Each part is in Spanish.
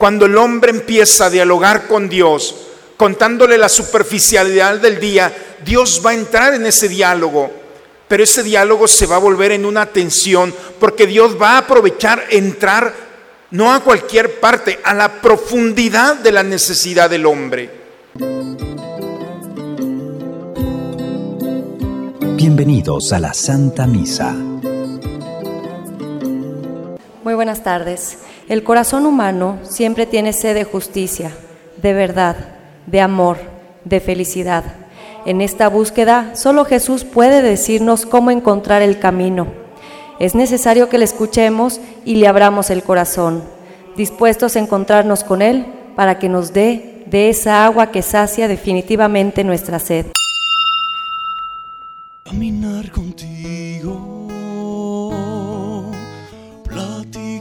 Cuando el hombre empieza a dialogar con Dios, contándole la superficialidad del día, Dios va a entrar en ese diálogo. Pero ese diálogo se va a volver en una tensión porque Dios va a aprovechar entrar no a cualquier parte, a la profundidad de la necesidad del hombre. Bienvenidos a la Santa Misa. Muy buenas tardes. El corazón humano siempre tiene sed de justicia, de verdad, de amor, de felicidad. En esta búsqueda, solo Jesús puede decirnos cómo encontrar el camino. Es necesario que le escuchemos y le abramos el corazón, dispuestos a encontrarnos con Él para que nos dé de esa agua que sacia definitivamente nuestra sed. Caminar contigo,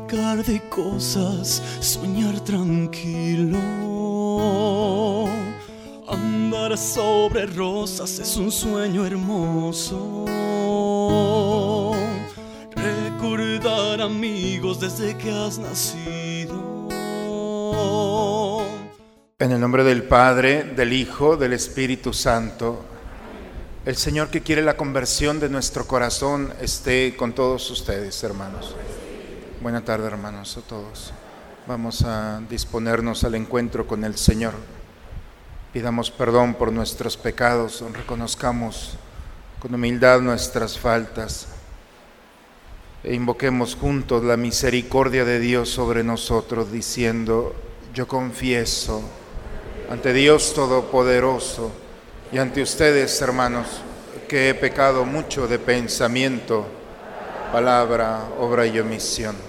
de cosas, soñar tranquilo. Andar sobre rosas es un sueño hermoso. Recordar amigos desde que has nacido. En el nombre del Padre, del Hijo, del Espíritu Santo. El Señor que quiere la conversión de nuestro corazón esté con todos ustedes, hermanos. Buena tarde, hermanos, a todos. Vamos a disponernos al encuentro con el Señor. Pidamos perdón por nuestros pecados, reconozcamos con humildad nuestras faltas e invoquemos juntos la misericordia de Dios sobre nosotros, diciendo, yo confieso ante Dios Todopoderoso, y ante ustedes, hermanos, que he pecado mucho de pensamiento, palabra, obra y omisión.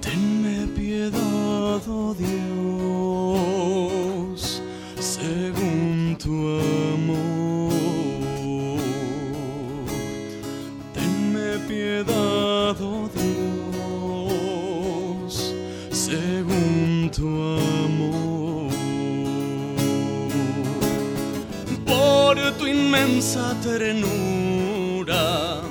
Tenme piedad, oh Dios, según tu amor. Tenme piedad, oh Dios, según tu amor. Por tu inmensa ternura, Maria.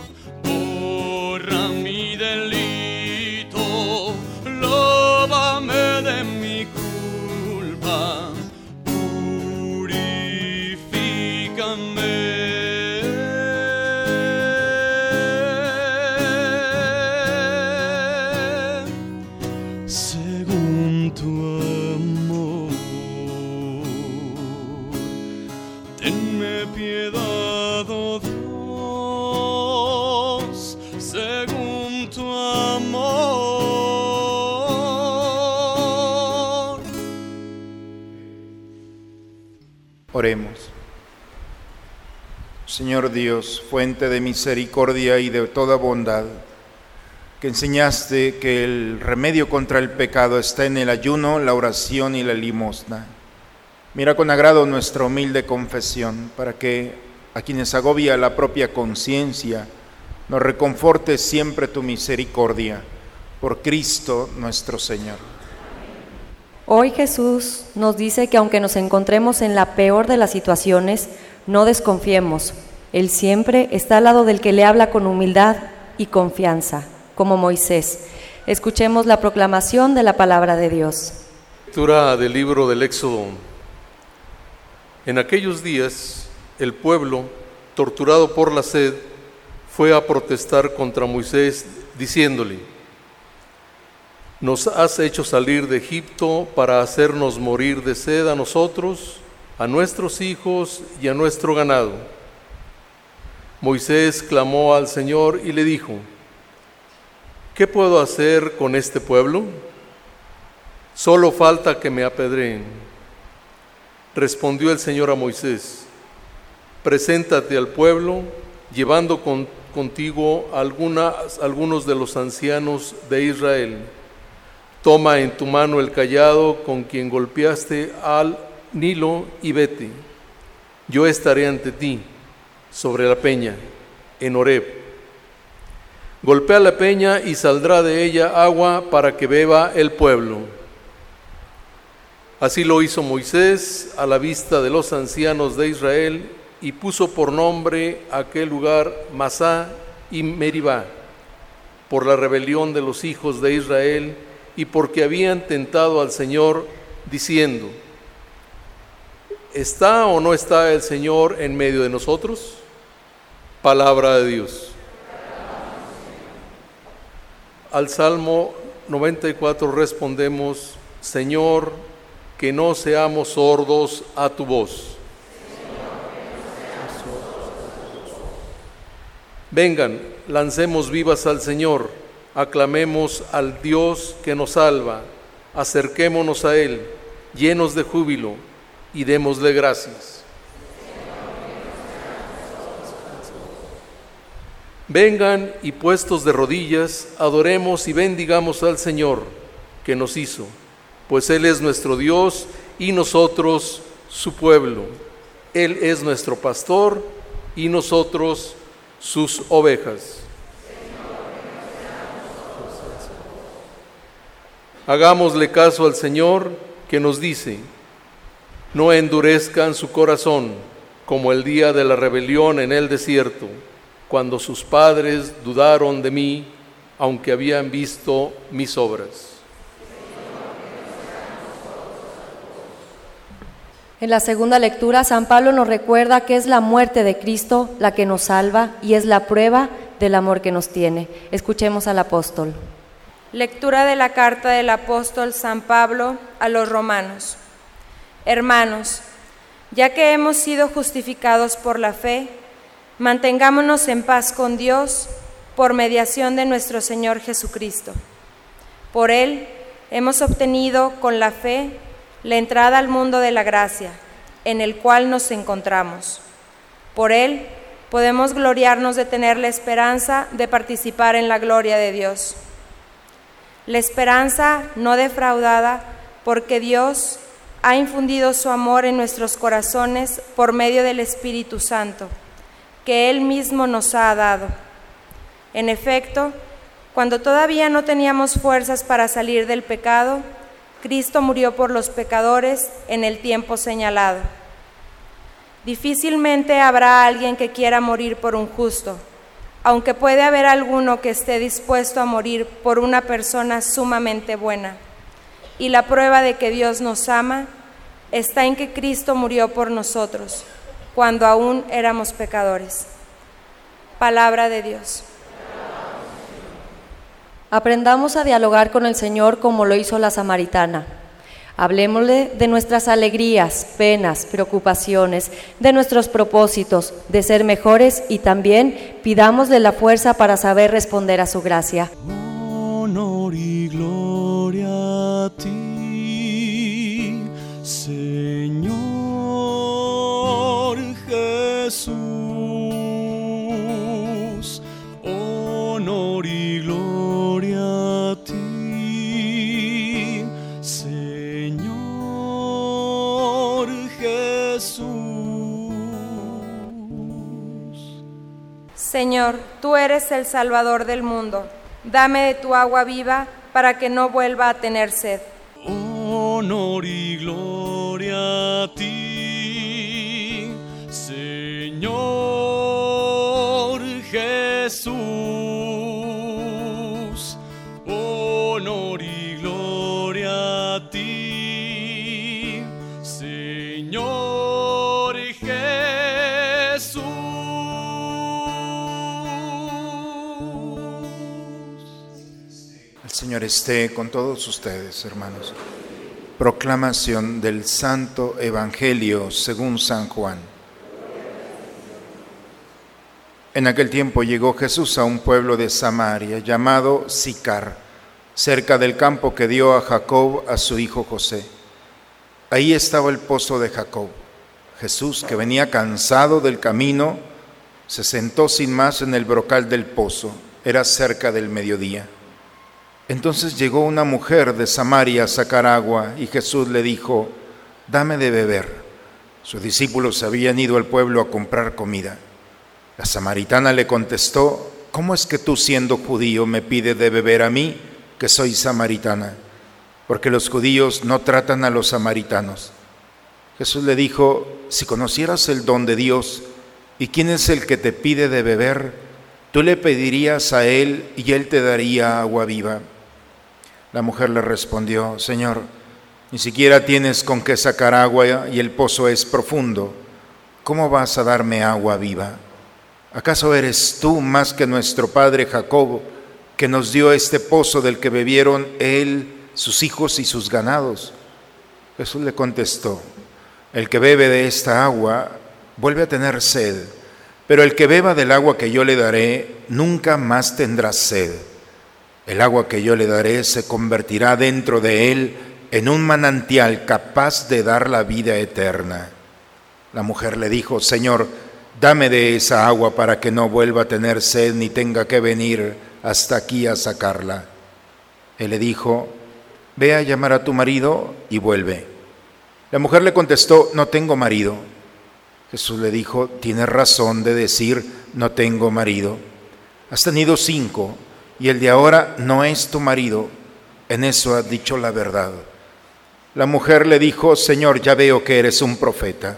Señor Dios, fuente de misericordia y de toda bondad, que enseñaste que el remedio contra el pecado está en el ayuno, la oración y la limosna. Mira con agrado nuestra humilde confesión para que a quienes agobia la propia conciencia nos reconforte siempre tu misericordia. Por Cristo nuestro Señor. Hoy Jesús nos dice que aunque nos encontremos en la peor de las situaciones, no desconfiemos. Él siempre está al lado del que le habla con humildad y confianza, como Moisés. Escuchemos la proclamación de la palabra de Dios. Lectura del libro del Éxodo. En aquellos días, el pueblo, torturado por la sed, fue a protestar contra Moisés, diciéndole, Nos has hecho salir de Egipto para hacernos morir de sed a nosotros, a nuestros hijos y a nuestro ganado. Moisés clamó al Señor y le dijo, ¿qué puedo hacer con este pueblo? Solo falta que me apedreen. Respondió el Señor a Moisés, preséntate al pueblo llevando con- contigo algunos de los ancianos de Israel. Toma en tu mano el callado con quien golpeaste al Nilo y vete. Yo estaré ante ti sobre la peña, en Horeb. Golpea la peña y saldrá de ella agua para que beba el pueblo. Así lo hizo Moisés a la vista de los ancianos de Israel y puso por nombre aquel lugar Masá y Meribá, por la rebelión de los hijos de Israel y porque habían tentado al Señor diciendo, ¿está o no está el Señor en medio de nosotros? Palabra de Dios. Al Salmo 94 respondemos, Señor, que no seamos sordos a tu voz. Vengan, lancemos vivas al Señor, aclamemos al Dios que nos salva, acerquémonos a Él, llenos de júbilo, y démosle gracias. Vengan y puestos de rodillas, adoremos y bendigamos al Señor que nos hizo, pues Él es nuestro Dios y nosotros su pueblo. Él es nuestro pastor y nosotros sus ovejas. Hagámosle caso al Señor que nos dice, no endurezcan su corazón como el día de la rebelión en el desierto, cuando sus padres dudaron de mí, aunque habían visto mis obras. En la segunda lectura, San Pablo nos recuerda que es la muerte de Cristo la que nos salva y es la prueba del amor que nos tiene. Escuchemos al apóstol. Lectura de la carta del apóstol San Pablo a los romanos. Hermanos, ya que hemos sido justificados por la fe, mantengámonos en paz con Dios por mediación de nuestro Señor Jesucristo. Por Él hemos obtenido con la fe la entrada al mundo de la gracia, en el cual nos encontramos. Por Él podemos gloriarnos de tener la esperanza de participar en la gloria de Dios. La esperanza no defraudada porque Dios ha infundido su amor en nuestros corazones por medio del Espíritu Santo, que Él mismo nos ha dado. En efecto, cuando todavía no teníamos fuerzas para salir del pecado, Cristo murió por los pecadores en el tiempo señalado. Difícilmente habrá alguien que quiera morir por un justo, aunque puede haber alguno que esté dispuesto a morir por una persona sumamente buena. Y la prueba de que Dios nos ama está en que Cristo murió por nosotros, cuando aún éramos pecadores. Palabra de Dios. Aprendamos a dialogar con el Señor como lo hizo la samaritana. Hablemosle de nuestras alegrías, penas, preocupaciones, de nuestros propósitos, de ser mejores y también pidámosle la fuerza para saber responder a su gracia. Honor y gloria a ti, Jesús. Honor y gloria a ti, Señor Jesús. Señor, tú eres el Salvador del mundo. Dame de tu agua viva para que no vuelva a tener sed. Honor y gloria a ti, Jesús. Honor y gloria a ti, Señor Jesús. El Señor esté con todos ustedes, hermanos. Proclamación del Santo Evangelio según San Juan. En aquel tiempo llegó Jesús a un pueblo de Samaria llamado Sicar, cerca del campo que dio a Jacob a su hijo José. Ahí estaba el pozo de Jacob. Jesús, que venía cansado del camino, Se sentó sin más en el brocal del pozo. Era cerca del mediodía. Entonces llegó una mujer de Samaria a sacar agua y Jesús le dijo, dame de beber. Sus discípulos habían ido al pueblo a comprar comida. La samaritana le contestó, ¿cómo es que tú siendo judío me pides de beber a mí, que soy samaritana? Porque los judíos no tratan a los samaritanos. Jesús le dijo, si conocieras el don de Dios y quién es el que te pide de beber, tú le pedirías a él y él te daría agua viva. La mujer le respondió, Señor, ni siquiera tienes con qué sacar agua y el pozo es profundo. ¿Cómo vas a darme agua viva? ¿Acaso eres tú más que nuestro padre Jacobo, que nos dio este pozo del que bebieron él, sus hijos y sus ganados? Jesús le contestó, el que bebe de esta agua vuelve a tener sed, pero el que beba del agua que yo le daré nunca más tendrá sed. El agua que yo le daré se convertirá dentro de él en un manantial capaz de dar la vida eterna. La mujer le dijo, Señor, dame de esa agua para que no vuelva a tener sed ni tenga que venir hasta aquí a sacarla. Él le dijo, ve a llamar a tu marido y vuelve. La mujer le contestó, no tengo marido. Jesús le dijo, tienes razón de decir, no tengo marido. Has tenido cinco y el de ahora no es tu marido. En eso has dicho la verdad. La mujer le dijo, Señor, ya veo que eres un profeta.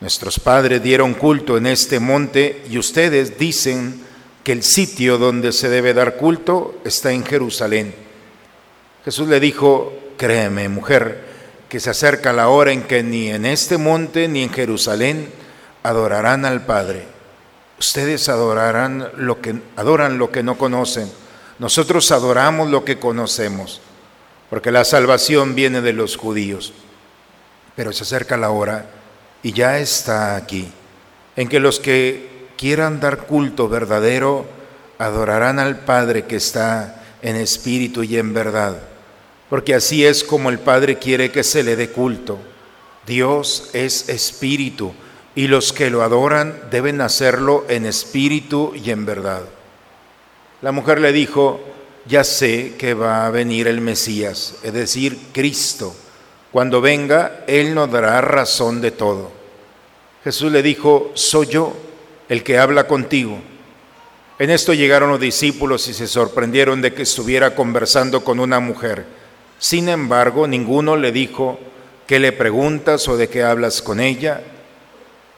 Nuestros padres dieron culto en este monte y ustedes dicen que el sitio donde se debe dar culto está en Jerusalén. Jesús le dijo, créeme, mujer, que se acerca la hora en que ni en este monte ni en Jerusalén adorarán al Padre. Ustedes adorarán lo que adoran lo que no conocen nosotros adoramos lo que conocemos, porque la salvación viene de los judíos. Pero se acerca la hora y ya está aquí, en que los que quieran dar culto verdadero adorarán al Padre que está en espíritu y en verdad, porque así es como el Padre quiere que se le dé culto. Dios es espíritu y los que lo adoran deben hacerlo en espíritu y en verdad. La mujer le dijo, ya sé que va a venir el Mesías, es decir, Cristo. Cuando venga, Él nos dará razón de todo. Jesús le dijo, soy yo el que habla contigo. En esto llegaron los discípulos y se sorprendieron de que estuviera conversando con una mujer. Sin embargo, ninguno le dijo, ¿qué le preguntas o de qué hablas con ella?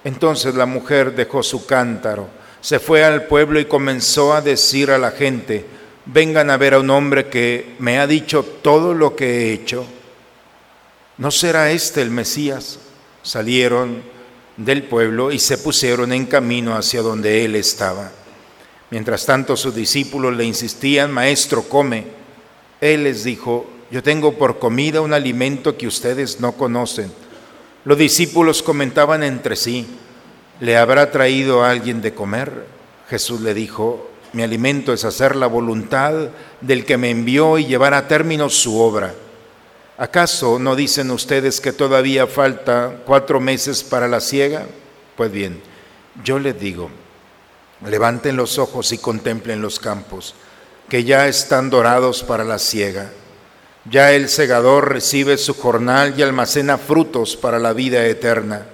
Entonces la mujer dejó su cántaro se fue al pueblo y comenzó a decir a la gente, vengan a ver a un hombre que me ha dicho todo lo que he hecho. ¿No será este el Mesías? Salieron del pueblo y se pusieron en camino hacia donde él estaba. Mientras tanto sus discípulos le insistían, Maestro, come. Él les dijo, yo tengo por comida un alimento que ustedes no conocen. Los discípulos comentaban entre sí, ¿Le habrá traído alguien de comer? Jesús le dijo, mi alimento es hacer la voluntad del que me envió y llevar a término su obra. ¿Acaso no dicen ustedes que todavía falta cuatro meses para la siega? Pues bien, yo les digo, levanten los ojos y contemplen los campos, que ya están dorados para la siega. Ya el segador recibe su jornal y almacena frutos para la vida eterna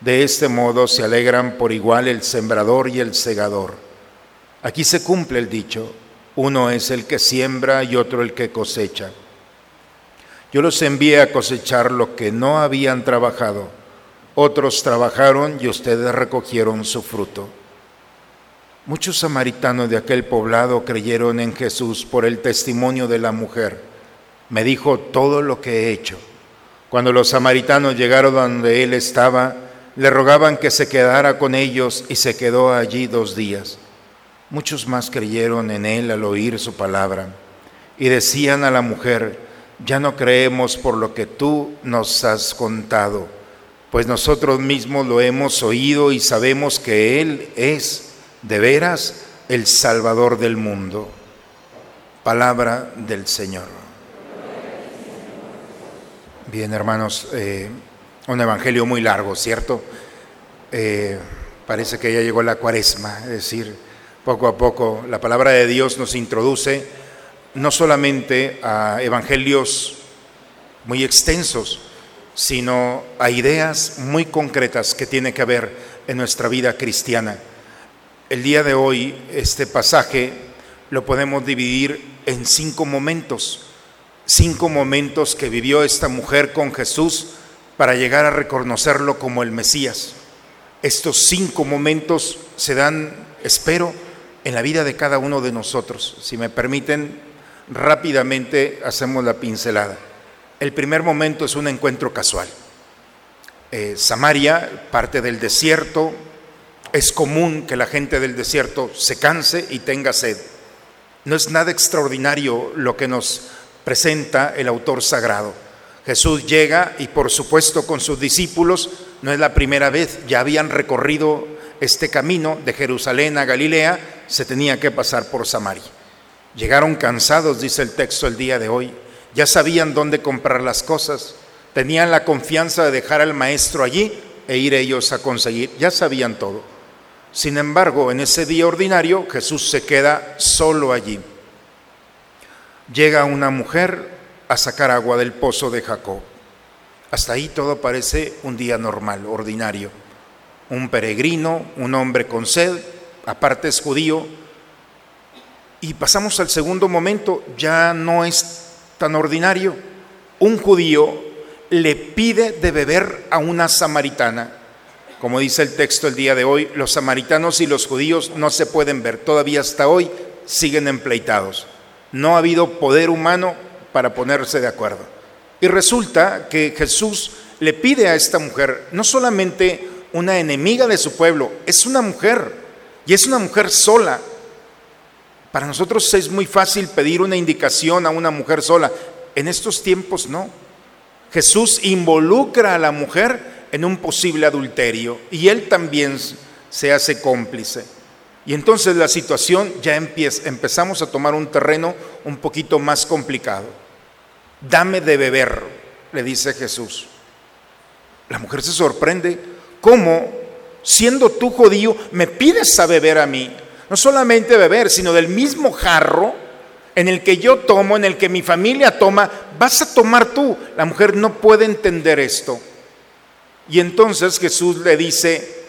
de este modo se alegran por igual el sembrador y el segador. Aquí se cumple el dicho, uno es el que siembra y otro el que cosecha. Yo los envié a cosechar lo que no habían trabajado, otros trabajaron y ustedes recogieron su fruto. Muchos samaritanos de aquel poblado creyeron en Jesús por el testimonio de la mujer. Me dijo todo lo que he hecho. Cuando los samaritanos llegaron donde él estaba, le rogaban que se quedara con ellos y se quedó allí dos días. Muchos más creyeron en él al oír su palabra y decían a la mujer, ya no creemos por lo que tú nos has contado, pues nosotros mismos lo hemos oído y sabemos que Él es de veras el Salvador del mundo. Palabra del Señor. Bien, hermanos. Eh, un evangelio muy largo, ¿cierto? Eh, parece que ya llegó la cuaresma, es decir, poco a poco la palabra de Dios nos introduce no solamente a evangelios muy extensos, sino a ideas muy concretas que tiene que ver en nuestra vida cristiana. El día de hoy este pasaje lo podemos dividir en cinco momentos, cinco momentos que vivió esta mujer con Jesús para llegar a reconocerlo como el Mesías. Estos cinco momentos se dan, espero, en la vida de cada uno de nosotros. Si me permiten, rápidamente hacemos la pincelada. El primer momento es un encuentro casual. Eh, Samaria, parte del desierto, es común que la gente del desierto se canse y tenga sed. No es nada extraordinario lo que nos presenta el autor sagrado. Jesús llega y por supuesto con sus discípulos, no es la primera vez, ya habían recorrido este camino de Jerusalén a Galilea, se tenía que pasar por Samaria. Llegaron cansados, dice el texto el día de hoy, ya sabían dónde comprar las cosas, tenían la confianza de dejar al maestro allí e ir ellos a conseguir, ya sabían todo. Sin embargo, en ese día ordinario Jesús se queda solo allí. Llega una mujer a sacar agua del pozo de Jacob. Hasta ahí todo parece un día normal, ordinario. Un peregrino, un hombre con sed, aparte es judío, y pasamos al segundo momento, ya no es tan ordinario. Un judío le pide de beber a una samaritana. Como dice el texto el día de hoy, los samaritanos y los judíos no se pueden ver. Todavía hasta hoy siguen empleitados. No ha habido poder humano para ponerse de acuerdo. Y resulta que Jesús le pide a esta mujer, no solamente una enemiga de su pueblo, es una mujer, y es una mujer sola, para nosotros es muy fácil pedir una indicación a una mujer sola. En estos tiempos no. Jesús involucra a la mujer en un posible adulterio y él también se hace cómplice. Y entonces la situación ya empieza, empezamos a tomar un terreno un poquito más complicado. Dame de beber, le dice Jesús. La mujer se sorprende, ¿cómo, siendo tú judío, me pides a beber a mí? No solamente beber, sino del mismo jarro en el que yo tomo, en el que mi familia toma, vas a tomar tú. La mujer no puede entender esto. Y entonces Jesús le dice,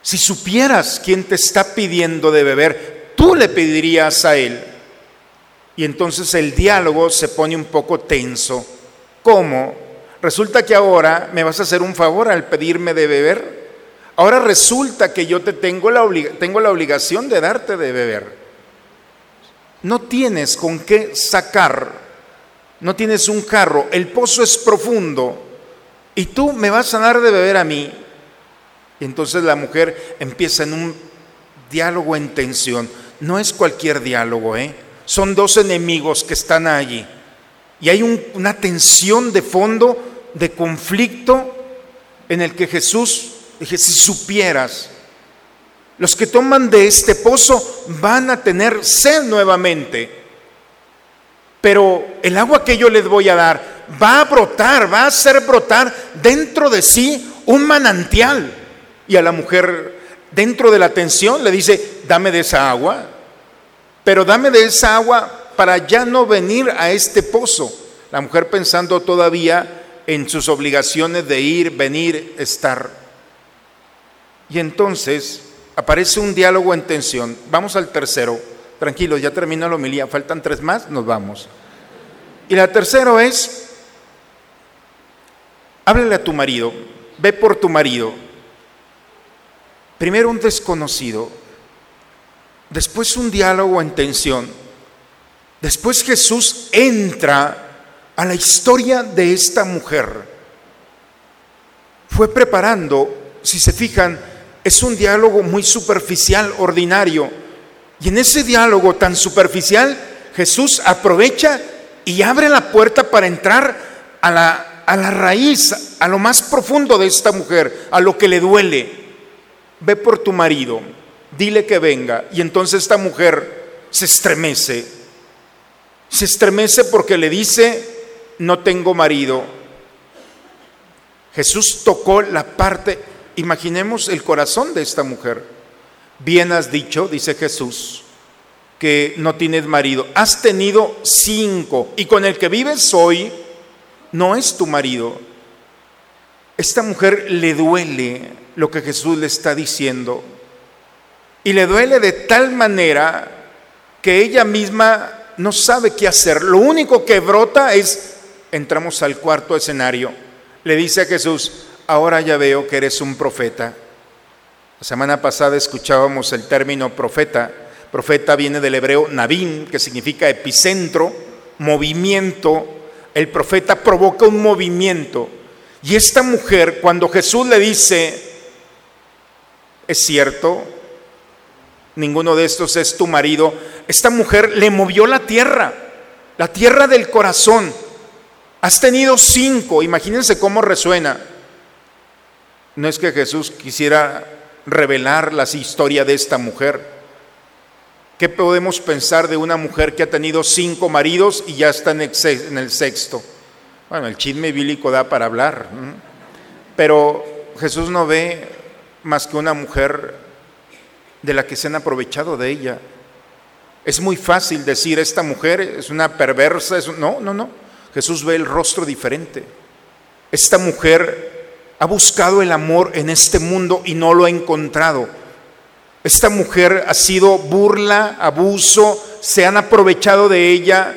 si supieras quién te está pidiendo de beber, tú le pedirías a él. Y entonces el diálogo se pone un poco tenso. ¿Cómo? Resulta que ahora me vas a hacer un favor al pedirme de beber. Ahora resulta que yo te tengo la, tengo la obligación de darte de beber. No tienes con qué sacar, no tienes un jarro, el pozo es profundo y tú me vas a dar de beber a mí. Y entonces la mujer empieza en un diálogo en tensión. No es cualquier diálogo, ¿eh? Son dos enemigos que están allí. Y hay una tensión de fondo, de conflicto, en el que Jesús Dije, si supieras, los que toman de este pozo van a tener sed nuevamente. Pero el agua que yo les voy a dar va a brotar, va a hacer brotar dentro de sí un manantial. Y a la mujer, dentro de la tensión, le dice, dame de esa agua, pero dame de esa agua para ya no venir a este pozo. La mujer pensando todavía en sus obligaciones de ir, venir, estar. Y entonces aparece un diálogo en tensión. Vamos al tercero. Tranquilos, ya termina la homilía. Faltan tres más, nos vamos. Y la tercero es, háblale a tu marido, ve por tu marido. Primero un desconocido, después un diálogo en tensión, después Jesús entra a la historia de esta mujer. Fue preparando, si se fijan, es un diálogo muy superficial, ordinario. Y en ese diálogo tan superficial, Jesús aprovecha y abre la puerta para entrar a la, a la raíz, a lo más profundo de esta mujer, a lo que le duele. Ve por tu marido, dile que venga. Y entonces esta mujer se estremece. Se estremece porque le dice, no tengo marido. Jesús tocó la parte Imaginemos el corazón de esta mujer. Bien has dicho, dice Jesús, que no tienes marido. Has tenido cinco y con el que vives hoy no es tu marido. Esta mujer le duele lo que Jesús le está diciendo. Y le duele de tal manera que ella misma no sabe qué hacer. Lo único que brota es, entramos al cuarto escenario. Le dice a Jesús, ahora ya veo que eres un profeta. La semana pasada escuchábamos el término profeta. Profeta viene del hebreo nabim, que significa epicentro, movimiento. El profeta provoca un movimiento. Y esta mujer, cuando Jesús le dice, es cierto, ninguno de estos es tu marido, esta mujer le movió la tierra, la tierra del corazón. Has tenido cinco, imagínense cómo resuena. No es que Jesús quisiera revelar la historia de esta mujer. ¿Qué podemos pensar de una mujer que ha tenido cinco maridos y ya está en el sexto? Bueno, el chisme bíblico da para hablar, pero Jesús no ve más que una mujer de la que se han aprovechado de ella. Es muy fácil decir, esta mujer es una perversa, no, no, no. Jesús ve el rostro diferente. Esta mujer ha buscado el amor en este mundo y no lo ha encontrado. Esta mujer ha sido burla, abuso, se han aprovechado de ella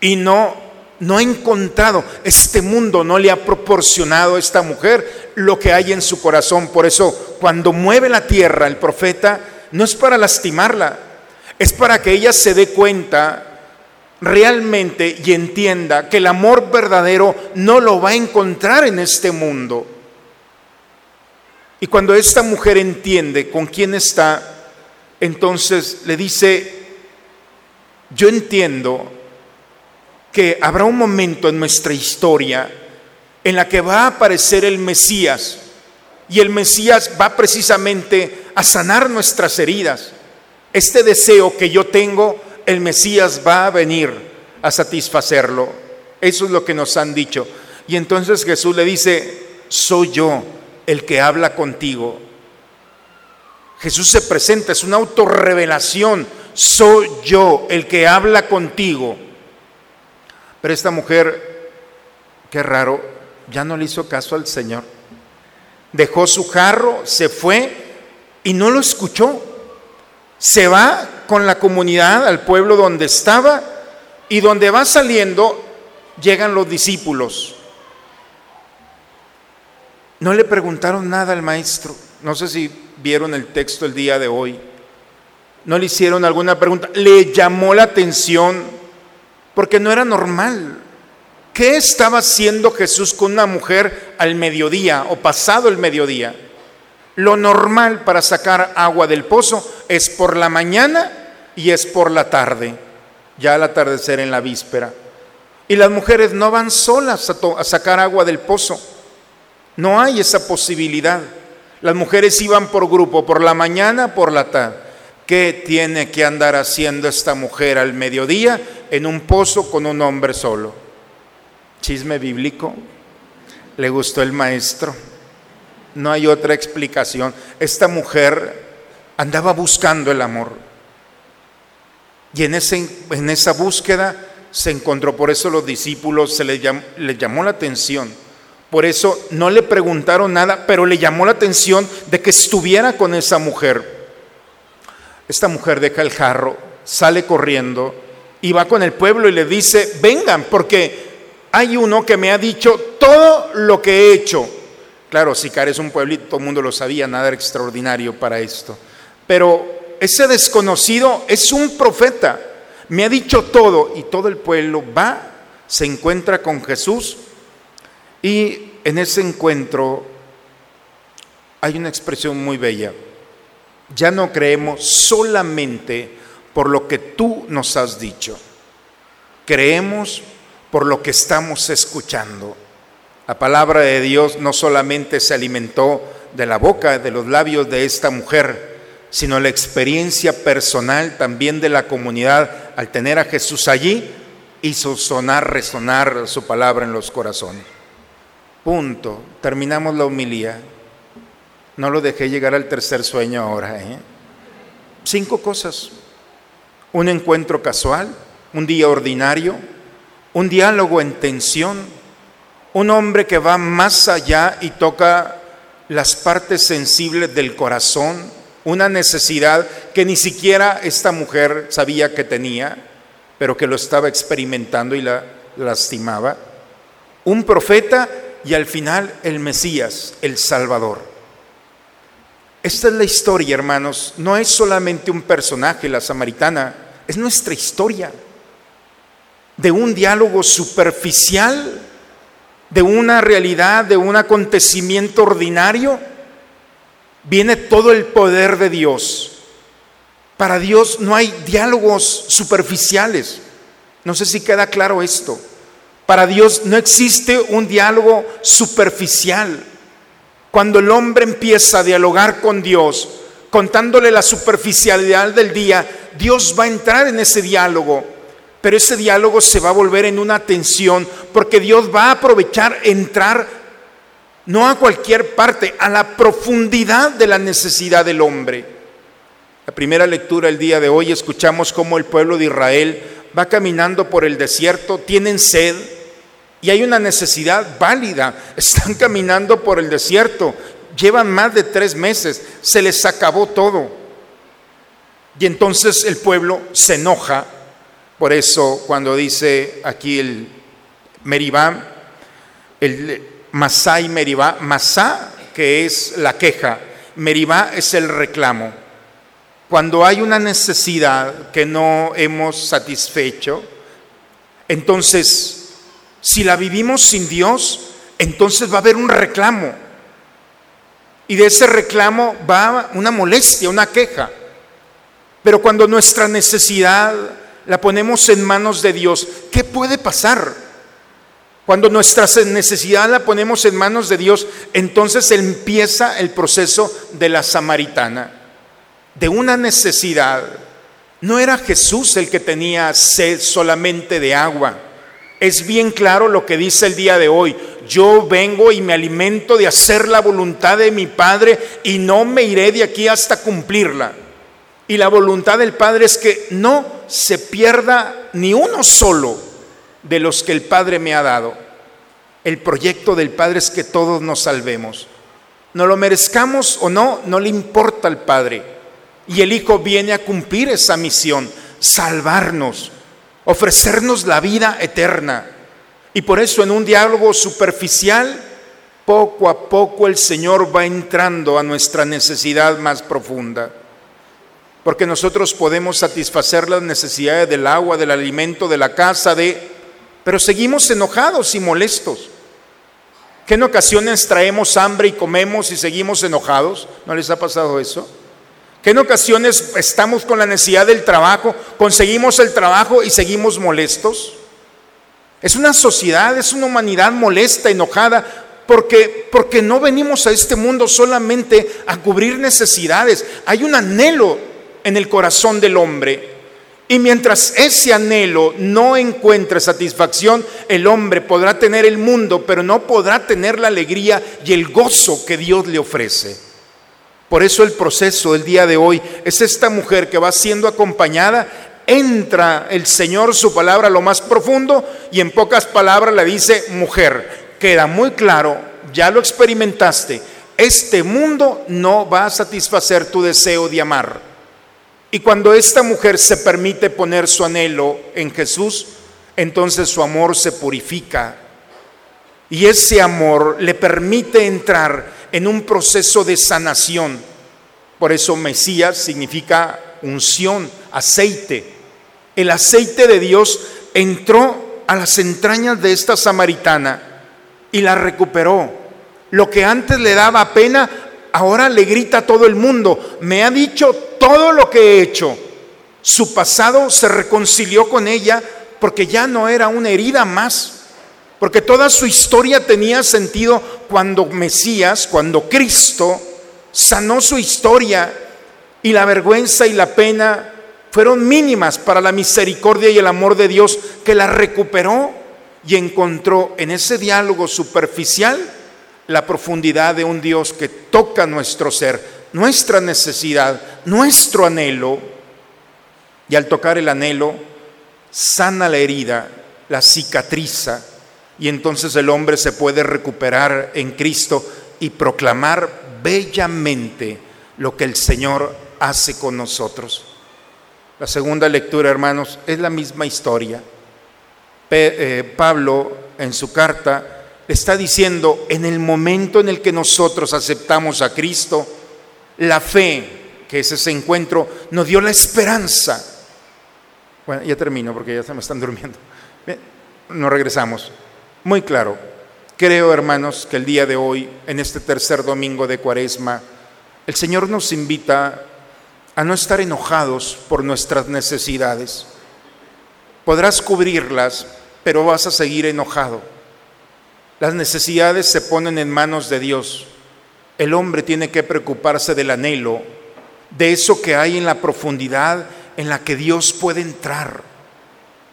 y no, no ha encontrado. Este mundo no le ha proporcionado a esta mujer lo que hay en su corazón. Por eso, cuando mueve la tierra el profeta, no es para lastimarla, es para que ella se dé cuenta realmente y entienda que el amor verdadero no lo va a encontrar en este mundo. Y cuando esta mujer entiende con quién está, entonces le dice, yo entiendo que habrá un momento en nuestra historia en la que va a aparecer el Mesías y el Mesías va precisamente a sanar nuestras heridas. Este deseo que yo tengo, el Mesías va a venir a satisfacerlo. Eso es lo que nos han dicho. Y entonces Jesús le dice, soy yo el que habla contigo. Jesús se presenta, es una autorrevelación, soy yo el que habla contigo. Pero esta mujer, qué raro, ya no le hizo caso al Señor. Dejó su jarro, se fue y no lo escuchó. Se va con la comunidad al pueblo donde estaba y donde va saliendo llegan los discípulos. No le preguntaron nada al maestro. No sé si vieron el texto el día de hoy. No le hicieron alguna pregunta. Le llamó la atención porque no era normal. ¿Qué estaba haciendo Jesús con una mujer al mediodía o pasado el mediodía? Lo normal para sacar agua del pozo es por la mañana y es por la tarde, ya al atardecer en la víspera. Y las mujeres no van solas a, a sacar agua del pozo no hay esa posibilidad. Las mujeres iban por grupo, por la mañana, por la tarde. ¿Qué tiene que andar haciendo esta mujer al mediodía en un pozo con un hombre solo? Chisme bíblico. Le gustó el maestro. No hay otra explicación. Esta mujer andaba buscando el amor. Y en, ese, en esa búsqueda se encontró, por eso los discípulos se les les llamó la atención por eso no le preguntaron nada, pero le llamó la atención de que estuviera con esa mujer. Esta mujer deja el jarro, sale corriendo y va con el pueblo y le dice, vengan, porque hay uno que me ha dicho todo lo que he hecho. Claro, Sicar es un pueblito, todo el mundo lo sabía, nada extraordinario para esto. Pero ese desconocido es un profeta, me ha dicho todo y todo el pueblo va, se encuentra con Jesús y en ese encuentro hay una expresión muy bella. Ya no creemos solamente por lo que tú nos has dicho. Creemos por lo que estamos escuchando. La palabra de Dios no solamente se alimentó de la boca, de los labios de esta mujer, sino la experiencia personal también de la comunidad al tener a Jesús allí hizo sonar, resonar su palabra en los corazones. Punto. Terminamos la humilía. No lo dejé llegar al tercer sueño ahora. ¿eh? Cinco cosas. Un encuentro casual, un día ordinario, un diálogo en tensión, un hombre que va más allá y toca las partes sensibles del corazón, una necesidad que ni siquiera esta mujer sabía que tenía, pero que lo estaba experimentando y la lastimaba. Un profeta y al final el Mesías, el Salvador. Esta es la historia, hermanos. No es solamente un personaje, la samaritana, es nuestra historia de un diálogo superficial, de una realidad, de un acontecimiento ordinario, viene todo el poder de Dios. Para Dios no hay diálogos superficiales. No sé si queda claro esto. Para Dios no existe un diálogo superficial. Cuando el hombre empieza a dialogar con Dios, contándole la superficialidad del día, Dios va a entrar en ese diálogo pero ese diálogo se va a volver en una tensión porque Dios va a aprovechar entrar no a cualquier parte, a la profundidad de la necesidad del hombre. La primera lectura el día de hoy escuchamos cómo el pueblo de Israel va caminando por el desierto, tienen sed y hay una necesidad válida. Están caminando por el desierto, llevan más de tres meses, se les acabó todo. Y entonces el pueblo se enoja por eso cuando dice aquí el Meribá, el Masá Meribá, Masá que es la queja, Meribá es el reclamo. Cuando hay una necesidad que no hemos satisfecho, entonces, si la vivimos sin Dios, entonces va a haber un reclamo. Y de ese reclamo va una molestia, una queja. Pero cuando nuestra necesidad la ponemos en manos de Dios, ¿qué puede pasar? Cuando nuestra necesidad la ponemos en manos de Dios, entonces empieza el proceso de la samaritana, de una necesidad. No era Jesús el que tenía sed solamente de agua. Es bien claro lo que dice el día de hoy. Yo vengo y me alimento de hacer la voluntad de mi Padre y no me iré de aquí hasta cumplirla. Y la voluntad del Padre es que no se pierda ni uno solo de los que el Padre me ha dado. El proyecto del Padre es que todos nos salvemos. No lo merezcamos o no, no le importa al Padre. Y el Hijo viene a cumplir esa misión, salvarnos, ofrecernos la vida eterna. Y por eso en un diálogo superficial, poco a poco el Señor va entrando a nuestra necesidad más profunda porque nosotros podemos satisfacer las necesidades del agua, del alimento, de la casa, de... Pero seguimos enojados y molestos. ¿Que en ocasiones traemos hambre y comemos y seguimos enojados? ¿No les ha pasado eso? ¿Que en ocasiones estamos con la necesidad del trabajo, conseguimos el trabajo y seguimos molestos? Es una sociedad, es una humanidad molesta, enojada, porque, porque no venimos a este mundo solamente a cubrir necesidades. Hay un anhelo en el corazón del hombre. Y mientras ese anhelo no encuentre satisfacción, el hombre podrá tener el mundo, pero no podrá tener la alegría y el gozo que Dios le ofrece. Por eso el proceso del día de hoy es esta mujer que va siendo acompañada, entra el Señor su palabra a lo más profundo y en pocas palabras le dice, mujer, queda muy claro, ya lo experimentaste, este mundo no va a satisfacer tu deseo de amar. Y cuando esta mujer se permite poner su anhelo en Jesús, entonces su amor se purifica. Y ese amor le permite entrar en un proceso de sanación. Por eso Mesías significa unción, aceite. El aceite de Dios entró a las entrañas de esta samaritana y la recuperó. Lo que antes le daba pena, ahora le grita a todo el mundo, me ha dicho todo lo que he hecho. Su pasado se reconcilió con ella porque ya no era una herida más, porque toda su historia tenía sentido cuando Mesías, cuando Cristo sanó su historia y la vergüenza y la pena fueron mínimas para la misericordia y el amor de Dios que la recuperó y encontró en ese diálogo superficial la profundidad de un Dios que toca nuestro ser, nuestra necesidad, nuestro anhelo, y al tocar el anhelo, sana la herida, la cicatriza, y entonces el hombre se puede recuperar en Cristo y proclamar bellamente lo que el Señor hace con nosotros. La segunda lectura, hermanos, es la misma historia. Eh, Pablo en su carta está diciendo, en el momento en el que nosotros aceptamos a Cristo, la fe, que es ese encuentro, nos dio la esperanza. Bueno, ya termino porque ya se me están durmiendo. nos regresamos. Muy claro. Creo, hermanos, que el día de hoy, en este tercer domingo de Cuaresma, el Señor nos invita a no estar enojados por nuestras necesidades. Podrás cubrirlas, pero vas a seguir enojado. Las necesidades se ponen en manos de Dios. El hombre tiene que preocuparse del anhelo, de eso que hay en la profundidad en la que Dios puede entrar.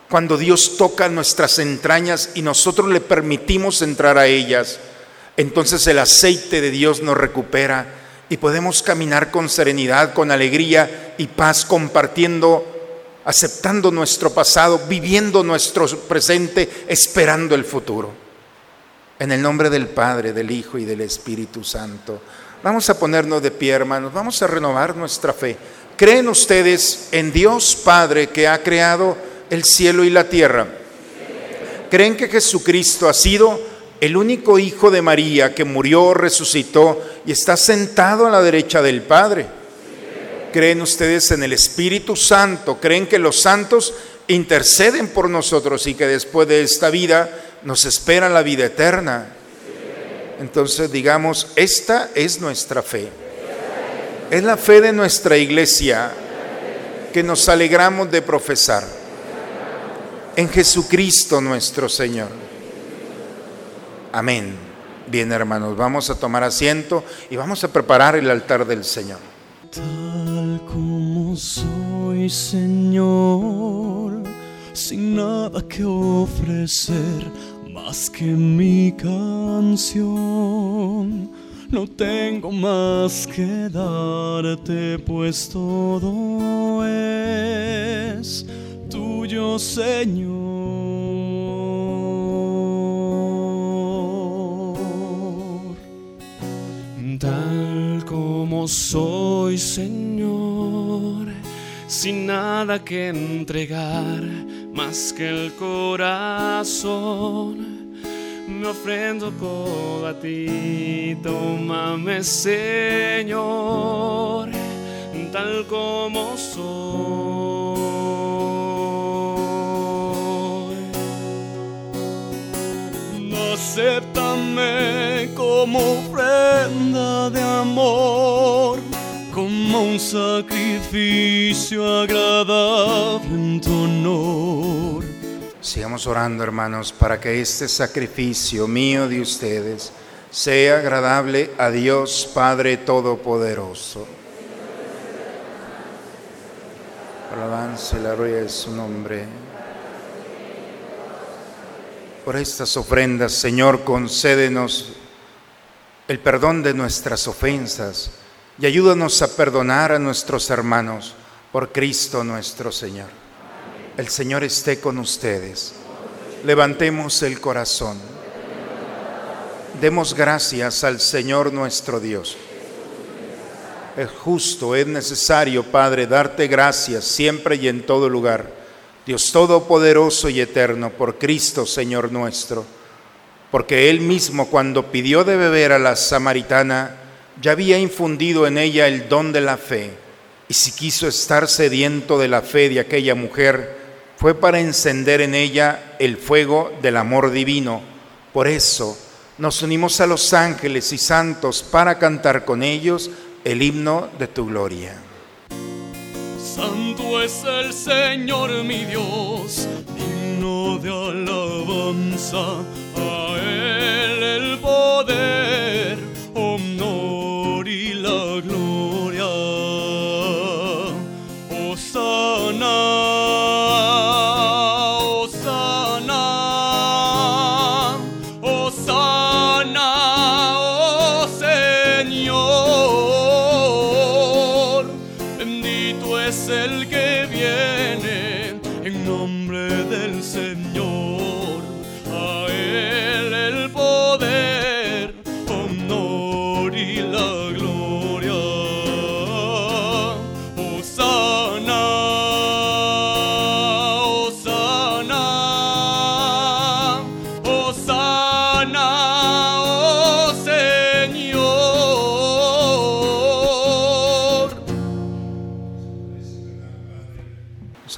Cuando Dios toca nuestras entrañas y nosotros le permitimos entrar a ellas, entonces el aceite de Dios nos recupera y podemos caminar con serenidad, con alegría y paz, compartiendo aceptando nuestro pasado, viviendo nuestro presente, esperando el futuro. En el nombre del Padre, del Hijo y del Espíritu Santo. Vamos a ponernos de pie, hermanos, vamos a renovar nuestra fe. ¿Creen ustedes en Dios Padre que ha creado el cielo y la tierra? ¿Creen que Jesucristo ha sido el único Hijo de María que murió, resucitó y está sentado a la derecha del Padre? ¿Creen ustedes en el Espíritu Santo? ¿Creen que los santos interceden por nosotros y que después de esta vida nos espera la vida eterna? Entonces digamos, esta es nuestra fe. Es la fe de nuestra iglesia que nos alegramos de profesar en Jesucristo nuestro Señor. Amén. Bien hermanos, vamos a tomar asiento y vamos a preparar el altar del Señor soy, Señor, sin nada que ofrecer más que mi canción. No tengo más que darte, pues todo es tuyo, Señor. Tal como soy, Señor sin nada que entregar más que el corazón. Me ofrendo todo a ti, tómame Señor, tal como soy. Acéptame como ofrenda de amor como un sacrificio agradable en tu honor. Sigamos orando, hermanos, para que este sacrificio mío de ustedes sea agradable a Dios Padre Todopoderoso. Alabanza y la gloria de su nombre. Por estas ofrendas, Señor, concédenos el perdón de nuestras ofensas y ayúdanos a perdonar a nuestros hermanos por Cristo nuestro Señor. El Señor esté con ustedes. Levantemos el corazón. Demos gracias al Señor nuestro Dios. Es justo, es necesario, Padre, darte gracias siempre y en todo lugar. Dios Todopoderoso y Eterno, por Cristo, Señor nuestro. Porque Él mismo cuando pidió de beber a la samaritana, ya había infundido en ella el don de la fe, y si quiso estar sediento de la fe de aquella mujer, fue para encender en ella el fuego del amor divino. Por eso nos unimos a los ángeles y santos para cantar con ellos el himno de tu gloria. Santo es el Señor mi Dios, digno de alabanza,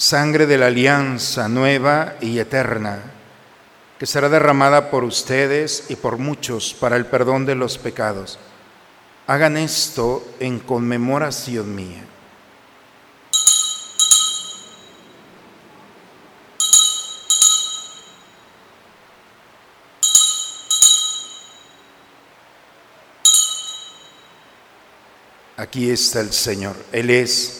sangre de la alianza nueva y eterna, que será derramada por ustedes y por muchos para el perdón de los pecados. Hagan esto en conmemoración mía. Aquí está el Señor. Él es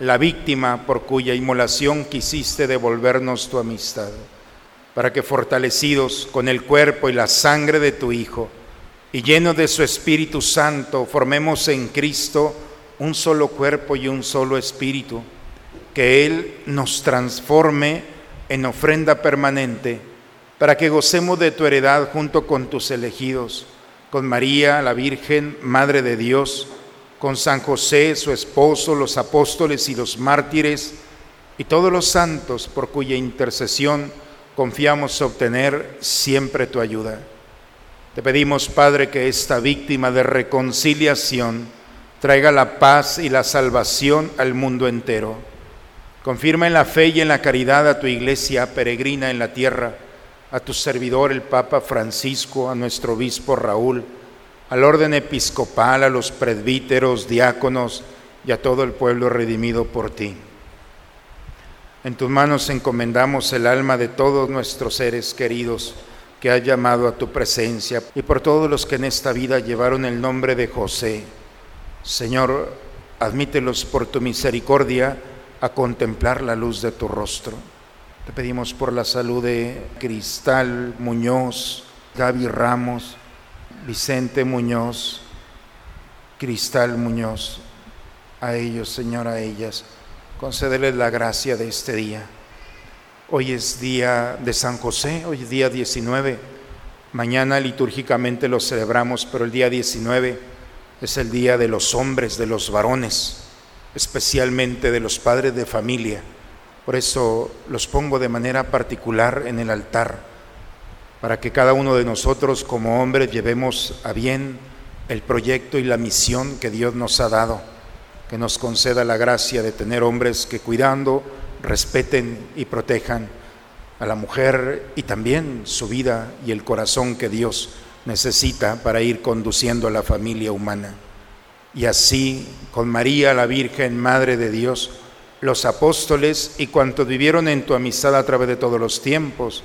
la víctima por cuya inmolación quisiste devolvernos tu amistad, para que fortalecidos con el cuerpo y la sangre de tu Hijo y llenos de su Espíritu Santo, formemos en Cristo un solo cuerpo y un solo espíritu, que Él nos transforme en ofrenda permanente, para que gocemos de tu heredad junto con tus elegidos, con María, la Virgen, Madre de Dios, con San José, su esposo, los apóstoles y los mártires, y todos los santos por cuya intercesión confiamos obtener siempre tu ayuda. Te pedimos, Padre, que esta víctima de reconciliación traiga la paz y la salvación al mundo entero. Confirma en la fe y en la caridad a tu iglesia peregrina en la tierra, a tu servidor el Papa Francisco, a nuestro obispo Raúl, al orden episcopal, a los presbíteros, diáconos y a todo el pueblo redimido por ti. En tus manos encomendamos el alma de todos nuestros seres queridos que has llamado a tu presencia y por todos los que en esta vida llevaron el nombre de José. Señor, admítelos por tu misericordia a contemplar la luz de tu rostro. Te pedimos por la salud de Cristal Muñoz, Gaby Ramos, Vicente Muñoz, Cristal Muñoz, a ellos, Señor, a ellas, concédeles la gracia de este día. Hoy es día de San José, hoy es día 19. Mañana litúrgicamente lo celebramos, pero el día 19 es el día de los hombres, de los varones, especialmente de los padres de familia. Por eso los pongo de manera particular en el altar, para que cada uno de nosotros como hombres llevemos a bien el proyecto y la misión que Dios nos ha dado, que nos conceda la gracia de tener hombres que cuidando, respeten y protejan a la mujer y también su vida y el corazón que Dios necesita para ir conduciendo a la familia humana. Y así, con María, la Virgen, Madre de Dios, los apóstoles y cuantos vivieron en tu amistad a través de todos los tiempos,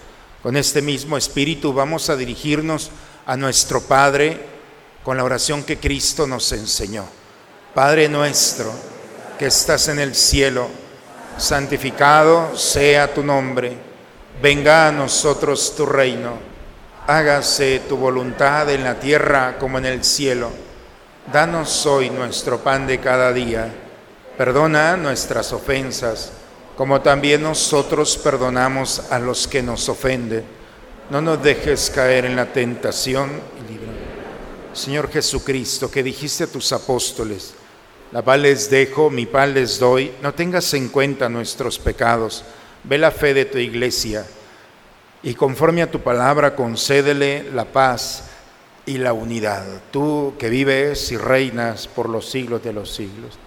Con este mismo Espíritu vamos a dirigirnos a nuestro Padre con la oración que Cristo nos enseñó. Padre nuestro, que estás en el cielo, santificado sea tu nombre, venga a nosotros tu reino, hágase tu voluntad en la tierra como en el cielo. Danos hoy nuestro pan de cada día, perdona nuestras ofensas, como también nosotros perdonamos a los que nos ofenden. No nos dejes caer en la tentación y. Señor Jesucristo, que dijiste a tus apóstoles, la paz les dejo, mi paz les doy, no tengas en cuenta nuestros pecados, ve la fe de tu iglesia y conforme a tu palabra concédele la paz y la unidad. Tú que vives y reinas por los siglos de los siglos.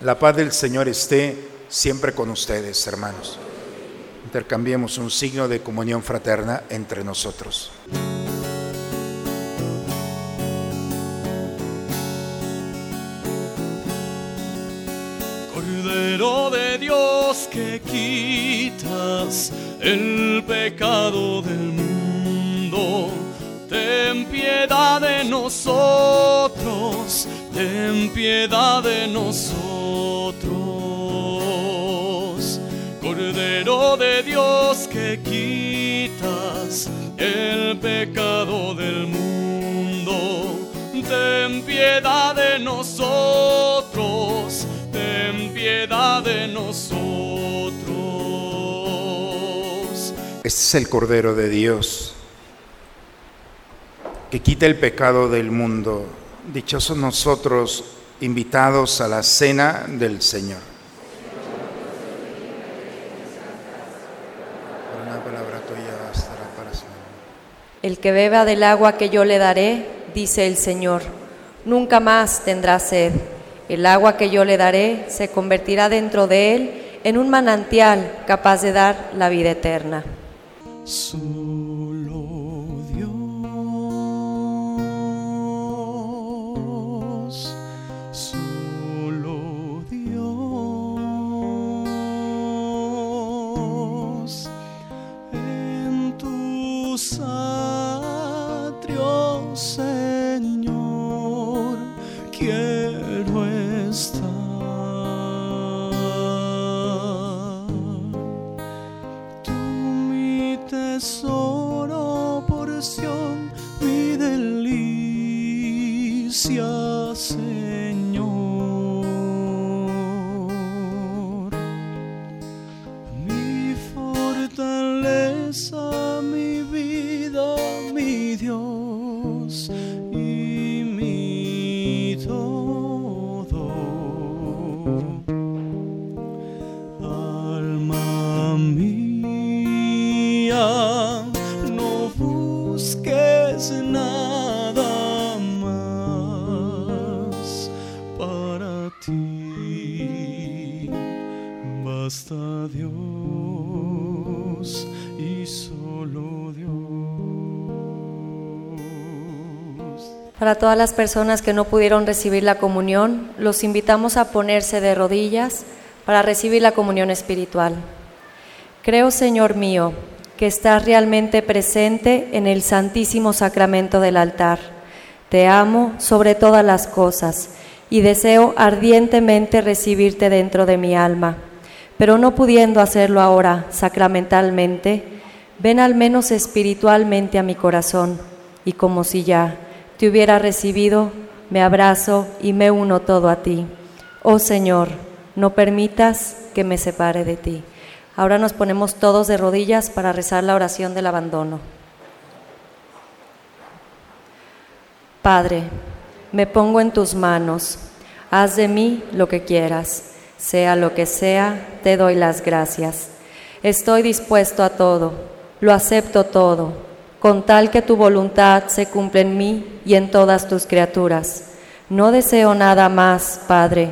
La paz del Señor esté siempre con ustedes, hermanos. Intercambiemos un signo de comunión fraterna entre nosotros. Cordero de Dios que quitas el pecado del mundo, ten piedad de nosotros, ten piedad de nosotros. Cordero de Dios que quitas el pecado del mundo, ten piedad de nosotros, ten piedad de nosotros. Este es el Cordero de Dios que quita el pecado del mundo. Dichosos nosotros invitados a la cena del Señor. Por una palabra tuya bastará para siempre. El que beba del agua que yo le daré, dice el Señor, nunca más tendrá sed. El agua que yo le daré se convertirá dentro de él en un manantial capaz de dar la vida eterna. Para todas las personas que no pudieron recibir la comunión, los invitamos a ponerse de rodillas para recibir la comunión espiritual. Creo, Señor mío, que estás realmente presente en el santísimo sacramento del altar. Te amo sobre todas las cosas y deseo ardientemente recibirte dentro de mi alma. Pero no pudiendo hacerlo ahora sacramentalmente, ven al menos espiritualmente a mi corazón y como si ya te hubiera recibido, me abrazo y me uno todo a ti. Oh Señor, no permitas que me separe de ti. Ahora nos ponemos todos de rodillas para rezar la oración del abandono. Padre, me pongo en tus manos, haz de mí lo que quieras, sea lo que sea, te doy las gracias. Estoy dispuesto a todo, lo acepto todo, con tal que tu voluntad se cumpla en mí y en todas tus criaturas. No deseo nada más, Padre,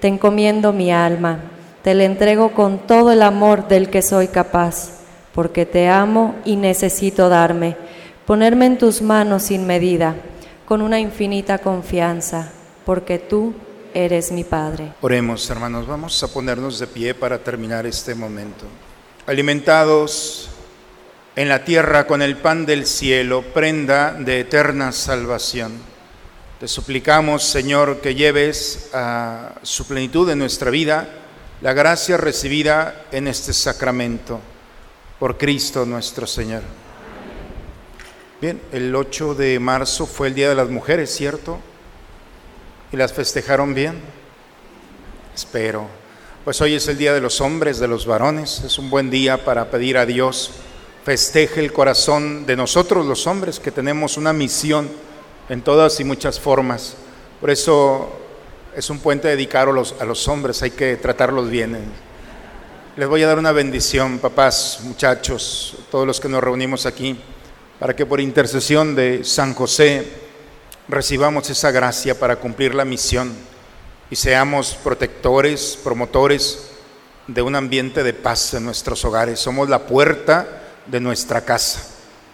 te encomiendo mi alma, te la entrego con todo el amor del que soy capaz, porque te amo y necesito darme, ponerme en tus manos sin medida con una infinita confianza, porque tú eres mi Padre. Oremos, hermanos, vamos a ponernos de pie para terminar este momento. Alimentados en la tierra con el pan del cielo, prenda de eterna salvación. Te suplicamos, Señor, que lleves a su plenitud en nuestra vida la gracia recibida en este sacramento por Cristo nuestro Señor. Bien, el 8 de marzo fue el Día de las Mujeres, ¿cierto? ¿Y las festejaron bien? Espero. Pues hoy es el Día de los Hombres, de los varones. Es un buen día para pedir a Dios festeje el corazón de nosotros los hombres que tenemos una misión en todas y muchas formas. Por eso es un puente dedicado a los, a los hombres, hay que tratarlos bien. Les voy a dar una bendición, papás, muchachos, todos los que nos reunimos aquí para que por intercesión de San José recibamos esa gracia para cumplir la misión y seamos protectores, promotores de un ambiente de paz en nuestros hogares. Somos la puerta de nuestra casa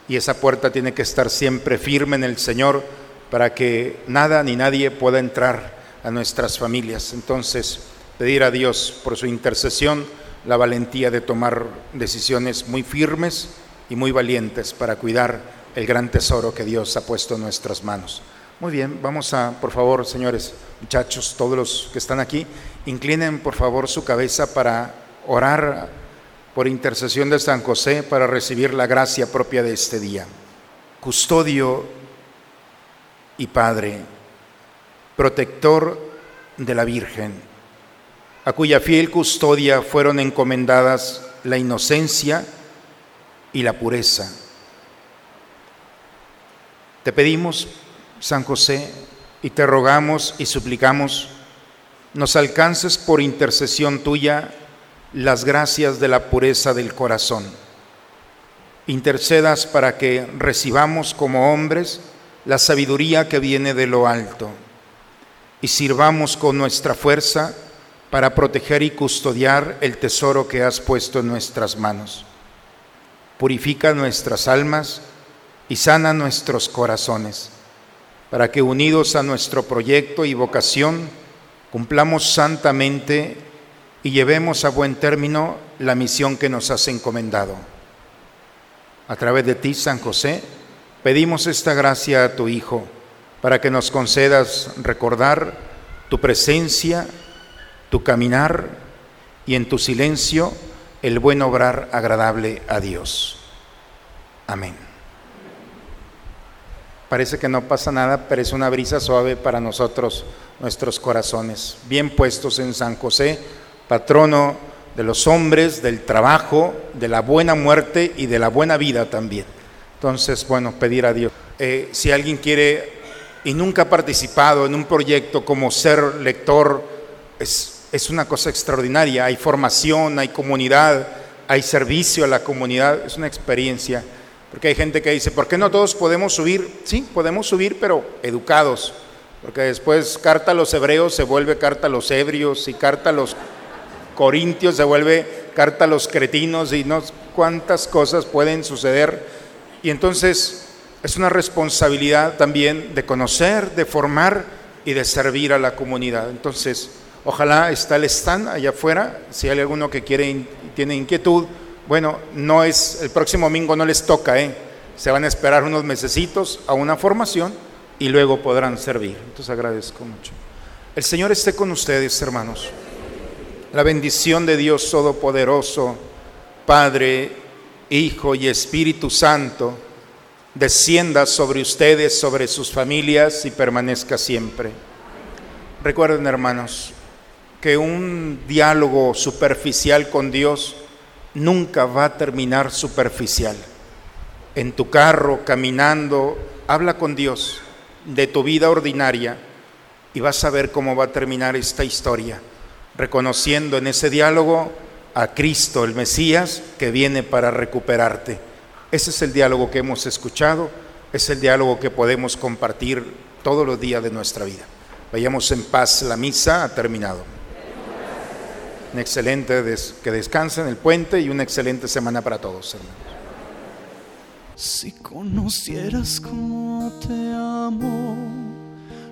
y esa puerta tiene que estar siempre firme en el Señor para que nada ni nadie pueda entrar a nuestras familias. Entonces, pedir a Dios por su intercesión la valentía de tomar decisiones muy firmes y muy valientes para cuidar el gran tesoro que Dios ha puesto en nuestras manos. Muy bien, vamos a, por favor, señores, muchachos, todos los que están aquí, inclinen por favor su cabeza para orar por intercesión de San José para recibir la gracia propia de este día. Custodio y Padre, protector de la Virgen, a cuya fiel custodia fueron encomendadas la inocencia, y la pureza. Te pedimos, San José, y te rogamos y suplicamos, nos alcances por intercesión tuya las gracias de la pureza del corazón. Intercedas para que recibamos como hombres la sabiduría que viene de lo alto y sirvamos con nuestra fuerza para proteger y custodiar el tesoro que has puesto en nuestras manos purifica nuestras almas y sana nuestros corazones, para que unidos a nuestro proyecto y vocación, cumplamos santamente y llevemos a buen término la misión que nos has encomendado. A través de ti, San José, pedimos esta gracia a tu Hijo, para que nos concedas recordar tu presencia, tu caminar y en tu silencio el buen obrar agradable a Dios. Amén. Parece que no pasa nada, pero es una brisa suave para nosotros, nuestros corazones, bien puestos en San José, patrono de los hombres, del trabajo, de la buena muerte y de la buena vida también. Entonces, bueno, pedir a Dios. Eh, si alguien quiere y nunca ha participado en un proyecto como ser lector, es es una cosa extraordinaria. Hay formación, hay comunidad, hay servicio a la comunidad. Es una experiencia. Porque hay gente que dice, ¿por qué no todos podemos subir? Sí, podemos subir, pero educados. Porque después carta a los hebreos se vuelve carta a los ebrios y carta a los corintios se vuelve carta a los cretinos y no cuántas cosas pueden suceder. Y entonces es una responsabilidad también de conocer, de formar y de servir a la comunidad. Entonces, Ojalá está el stand allá afuera, si hay alguno que quiere tiene inquietud, bueno, no es el próximo domingo no les toca, ¿eh? Se van a esperar unos mesecitos a una formación y luego podrán servir. Entonces agradezco mucho. El Señor esté con ustedes, hermanos. La bendición de Dios Todopoderoso, Padre, Hijo y Espíritu Santo, descienda sobre ustedes, sobre sus familias y permanezca siempre. Recuerden, hermanos, que un diálogo superficial con Dios nunca va a terminar superficial. En tu carro, caminando, habla con Dios de tu vida ordinaria y vas a ver cómo va a terminar esta historia, reconociendo en ese diálogo a Cristo, el Mesías, que viene para recuperarte. Ese es el diálogo que hemos escuchado, es el diálogo que podemos compartir todos los días de nuestra vida. Vayamos en paz, la misa ha terminado. Un excelente que descansen el puente y una excelente semana para todos, hermanos. Si conocieras cómo te amo,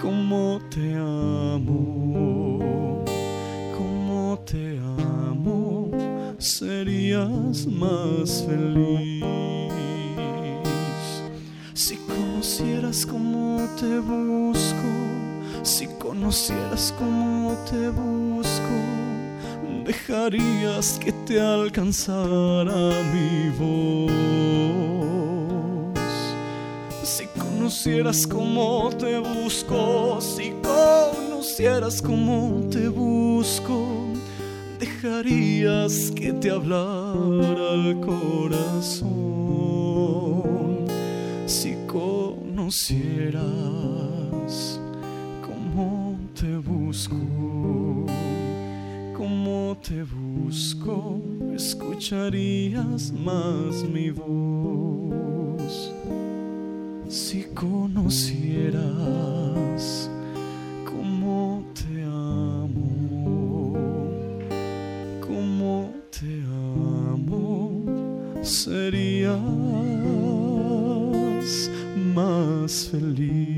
cómo te amo, cómo te amo, serías más feliz. Si conocieras cómo te busco, si conocieras cómo te busco, dejarías que te alcanzara mi voz. Conocieras cómo te busco, si conocieras cómo te busco, dejarías que te hablara el corazón. Si conocieras cómo te busco cómo te busco, escucharías más mi voz. Si conocieras cómo te amo, cómo te amo, serías más feliz.